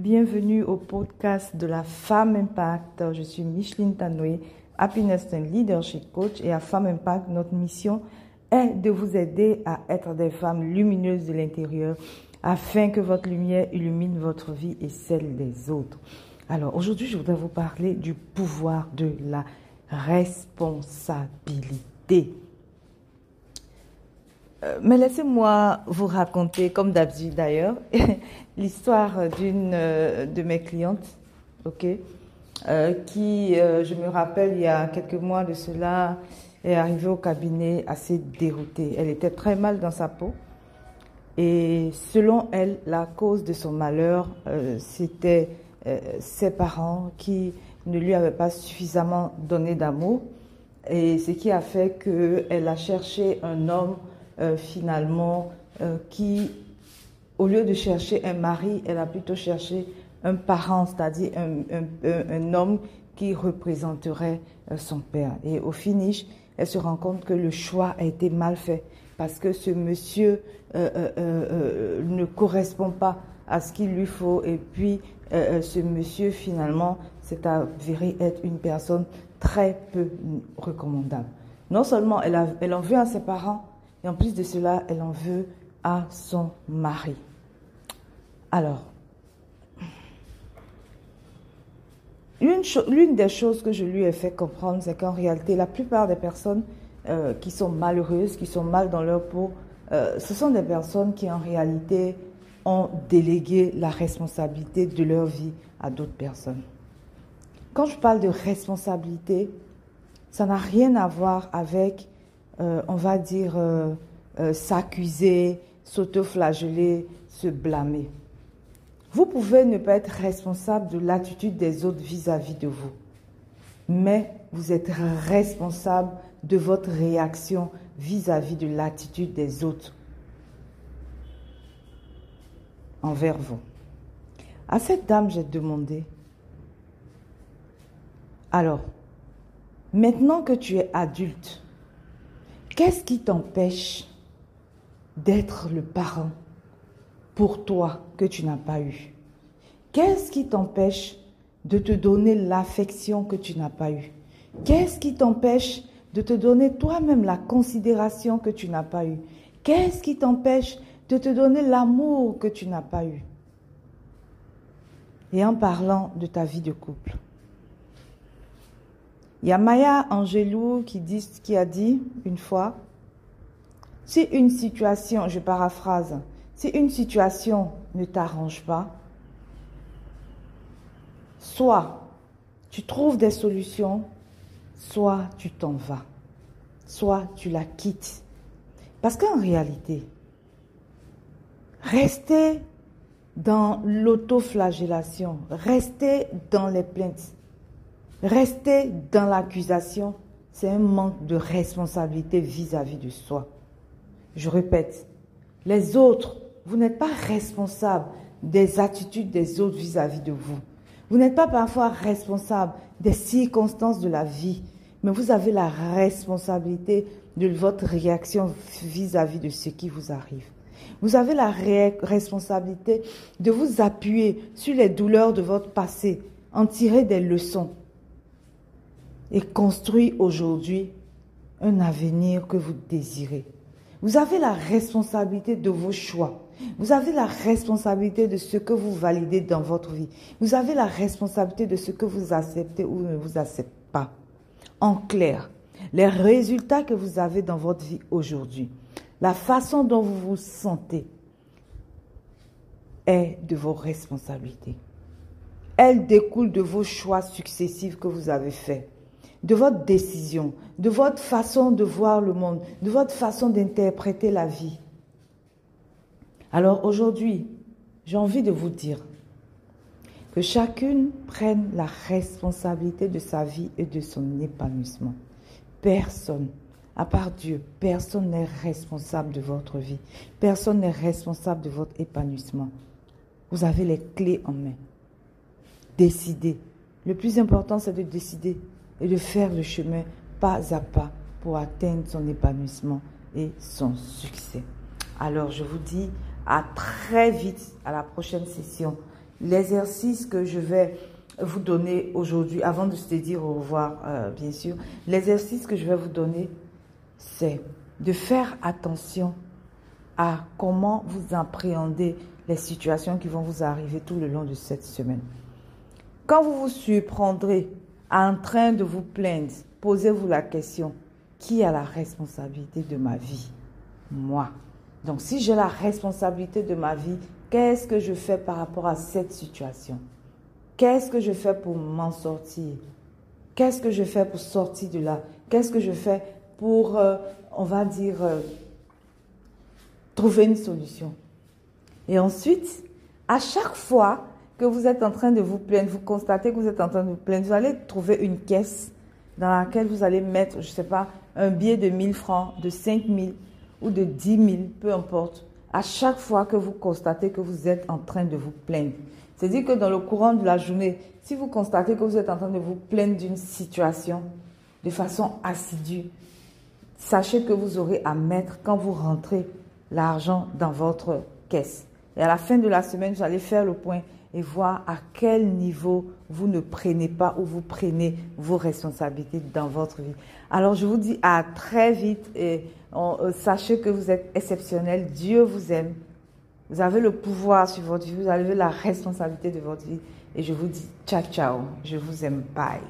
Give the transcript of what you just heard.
Bienvenue au podcast de la Femme Impact. Je suis Micheline Tanoué, Happiness and Leadership Coach et à Femme Impact, notre mission est de vous aider à être des femmes lumineuses de l'intérieur afin que votre lumière illumine votre vie et celle des autres. Alors aujourd'hui, je voudrais vous parler du pouvoir de la responsabilité. Euh, mais laissez-moi vous raconter, comme d'habitude d'ailleurs, l'histoire d'une euh, de mes clientes, ok, euh, qui, je me rappelle, il y a quelques mois de cela, est arrivée au cabinet assez déroutée. Elle était très mal dans sa peau. Et selon elle, la cause de son malheur, c'était ses parents qui ne lui avaient pas suffisamment donné d'amour. Et ce qui a fait qu'elle a cherché un homme euh, finalement, euh, qui, au lieu de chercher un mari, elle a plutôt cherché un parent, c'est-à-dire un, homme qui représenterait euh, son père. Et au finish, elle se rend compte que le choix a été mal fait parce que ce monsieur ne correspond pas à ce qu'il lui faut. Et puis, ce monsieur, finalement, s'est avéré être une personne très peu recommandable. Non seulement elle, a, elle en veut à ses parents, et en plus de cela, elle en veut à son mari. Alors, l'une des choses que je lui ai fait comprendre, c'est qu'en réalité, la plupart des personnes euh, qui sont malheureuses, qui sont mal dans leur peau, euh, ce sont des personnes qui en réalité ont délégué la responsabilité de leur vie à d'autres personnes. Quand je parle de responsabilité, ça n'a rien à voir avec euh, on va dire, euh, euh, s'accuser, s'autoflageller, se blâmer. Vous pouvez ne pas être responsable de l'attitude des autres vis-à-vis de vous, mais vous êtes responsable de votre réaction vis-à-vis de l'attitude des autres envers vous. À cette dame, j'ai demandé, alors, maintenant que tu es adulte, Qu'est-ce qui t'empêche d'être le parent pour toi que tu n'as pas eu? Qu'est-ce qui t'empêche de te donner l'affection que tu n'as pas eue Qu'est-ce qui t'empêche de te donner toi-même la considération que tu n'as pas eue Qu'est-ce qui t'empêche de te donner l'amour que tu n'as pas eu? Et en parlant de ta vie de couple, il y a Maya Angelou qui, qui a dit une fois, si une situation, je paraphrase, si une situation ne t'arrange pas, soit tu trouves des solutions, soit tu t'en vas, soit tu la quittes. Parce qu'en réalité, rester dans l'autoflagellation, rester dans les plaintes, Rester dans l'accusation, c'est un manque de responsabilité vis-à-vis de soi. Je répète, les autres, vous n'êtes pas responsable des attitudes des autres vis-à-vis de vous. Vous n'êtes pas parfois responsable des circonstances de la vie, mais vous avez la responsabilité de votre réaction vis-à-vis de ce qui vous arrive. Vous avez la responsabilité de vous appuyer sur les douleurs de votre passé, en tirer des leçons et construit aujourd'hui un avenir que vous désirez. Vous avez la responsabilité de vos choix. Vous avez la responsabilité de ce que vous validez dans votre vie. Vous avez la responsabilité de ce que vous acceptez ou ne vous acceptez pas. En clair, les résultats que vous avez dans votre vie aujourd'hui, la façon dont vous vous sentez est de vos responsabilités. Elle découle de vos choix successifs que vous avez faits de votre décision, de votre façon de voir le monde, de votre façon d'interpréter la vie. Alors aujourd'hui, j'ai envie de vous dire que chacune prenne la responsabilité de sa vie et de son épanouissement. Personne, à part Dieu, personne n'est responsable de votre vie. Personne n'est responsable de votre épanouissement. Vous avez les clés en main. Décidez. Le plus important, c'est de décider et de faire le chemin pas à pas pour atteindre son épanouissement et son succès. Alors je vous dis à très vite à la prochaine session l'exercice que je vais vous donner aujourd'hui, avant de se dire au revoir, euh, bien sûr, l'exercice que je vais vous donner, c'est de faire attention à comment vous appréhendez les situations qui vont vous arriver tout le long de cette semaine. Quand vous vous surprendrez en train de vous plaindre, posez-vous la question, qui a la responsabilité de ma vie? Moi. Donc si j'ai la responsabilité de ma vie, qu'est-ce que je fais par rapport à cette situation? Qu'est-ce que je fais pour m'en sortir? Qu'est-ce que je fais pour sortir de là? Qu'est-ce que je fais pour, euh, on va dire, euh, trouver une solution? Et ensuite, à chaque fois que vous êtes en train de vous plaindre, vous constatez que vous êtes en train de vous plaindre, vous allez trouver une caisse dans laquelle vous allez mettre, je ne sais pas, un billet de 1000 francs, de 5000 ou de 10 000, peu importe, à chaque fois que vous constatez que vous êtes en train de vous plaindre. C'est-à-dire que dans le courant de la journée, si vous constatez que vous êtes en train de vous plaindre d'une situation de façon assidue, sachez que vous aurez à mettre, quand vous rentrez, l'argent dans votre caisse. Et à la fin de la semaine, vous allez faire le point et voir à quel niveau vous ne prenez pas ou vous prenez vos responsabilités dans votre vie. Alors je vous dis à très vite et euh, sachez que vous êtes exceptionnel. Dieu vous aime. Vous avez le pouvoir sur votre vie. Vous avez la responsabilité de votre vie. Et je vous dis ciao ciao. Je vous aime. Bye.